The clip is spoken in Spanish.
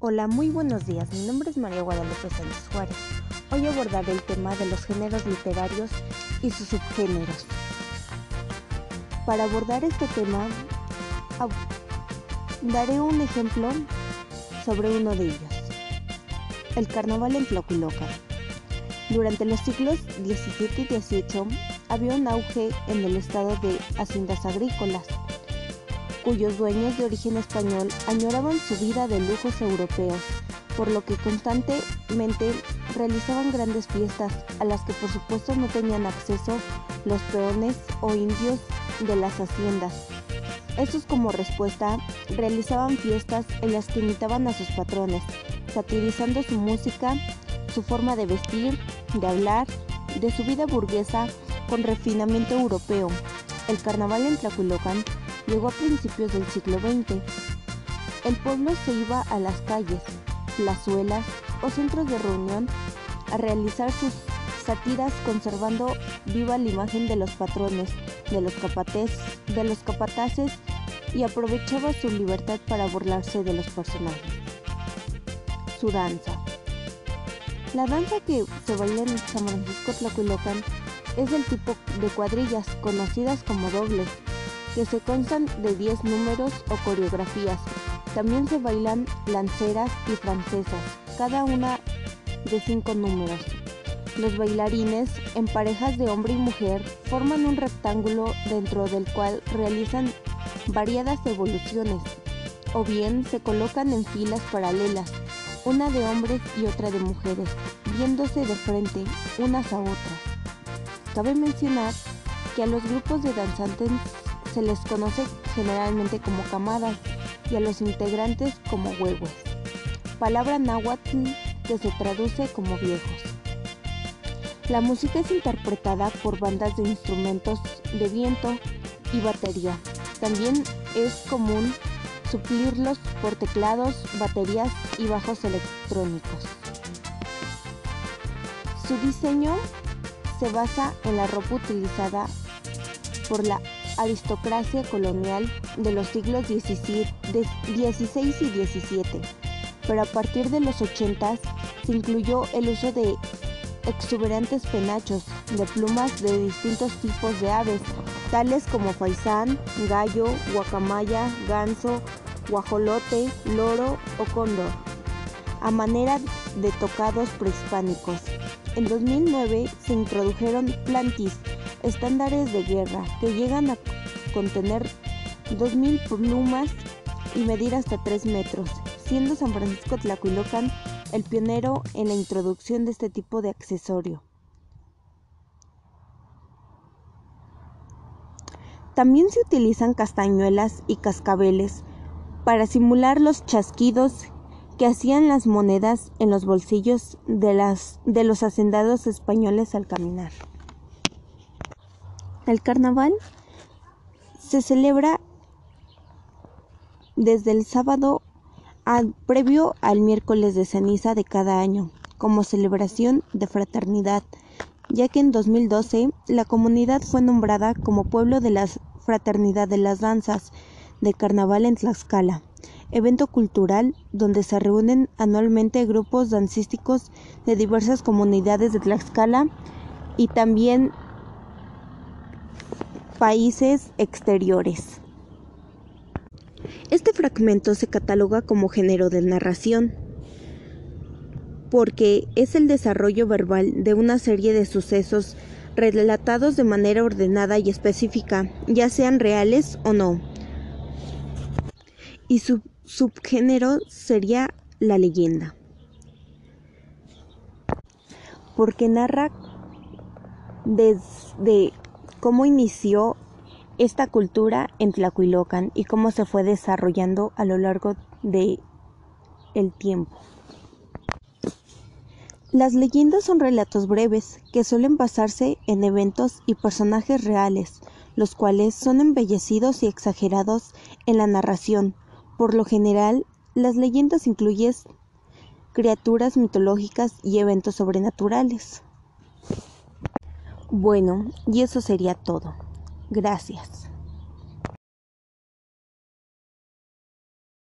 Hola, muy buenos días. Mi nombre es María Guadalupe Sánchez Juárez. Hoy abordaré el tema de los géneros literarios y sus subgéneros. Para abordar este tema, daré un ejemplo sobre uno de ellos. El carnaval en Tlatelolco. Durante los siglos XVII y XVIII había un auge en el estado de haciendas agrícolas cuyos dueños de origen español añoraban su vida de lujos europeos, por lo que constantemente realizaban grandes fiestas a las que por supuesto no tenían acceso los peones o indios de las haciendas. Estos como respuesta realizaban fiestas en las que imitaban a sus patrones, satirizando su música, su forma de vestir, de hablar, de su vida burguesa con refinamiento europeo. El carnaval en Tlaculocan llegó a principios del siglo XX. El pueblo se iba a las calles, plazuelas o centros de reunión a realizar sus sátiras conservando viva la imagen de los patrones, de los, de los capataces y aprovechaba su libertad para burlarse de los personajes. Su danza. La danza que se baila en San Francisco Tlacuilocan es del tipo de cuadrillas, conocidas como dobles, que se constan de 10 números o coreografías. También se bailan lanceras y francesas, cada una de 5 números. Los bailarines, en parejas de hombre y mujer, forman un rectángulo dentro del cual realizan variadas evoluciones, o bien se colocan en filas paralelas, una de hombres y otra de mujeres, viéndose de frente unas a otras. Cabe mencionar que a los grupos de danzantes se les conoce generalmente como camadas y a los integrantes como huevos, palabra náhuatl que se traduce como viejos. La música es interpretada por bandas de instrumentos de viento y batería. También es común suplirlos por teclados, baterías y bajos electrónicos. Su diseño se basa en la ropa utilizada por la aristocracia colonial de los siglos XVI y XVII, pero a partir de los 80 se incluyó el uso de exuberantes penachos de plumas de distintos tipos de aves, tales como faisán, gallo, guacamaya, ganso, guajolote, loro o cóndor, a manera de tocados prehispánicos. En 2009 se introdujeron plantis, estándares de guerra que llegan a contener 2.000 plumas y medir hasta 3 metros, siendo San Francisco Tlacuilocan el pionero en la introducción de este tipo de accesorio. También se utilizan castañuelas y cascabeles para simular los chasquidos que hacían las monedas en los bolsillos de, los hacendados españoles al caminar. El carnaval se celebra desde el sábado previo al miércoles de ceniza de cada año, como celebración de fraternidad, ya que en 2012 la comunidad fue nombrada como pueblo de la fraternidad de las danzas de carnaval en Tlaxcala, evento cultural donde se reúnen anualmente grupos dancísticos de diversas comunidades de Tlaxcala y también países exteriores. Este fragmento se cataloga como género de narración porque es el desarrollo verbal de una serie de sucesos relatados de manera ordenada y específica, ya sean reales o no. Y su subgénero sería la leyenda, porque narra desde cómo inició esta cultura en Tlacuilocan y cómo se fue desarrollando a lo largo de el tiempo. Las leyendas son relatos breves que suelen basarse en eventos y personajes reales, los cuales son embellecidos y exagerados en la narración. Por lo general, las leyendas incluyen criaturas mitológicas y eventos sobrenaturales. Bueno, y eso sería todo. Gracias.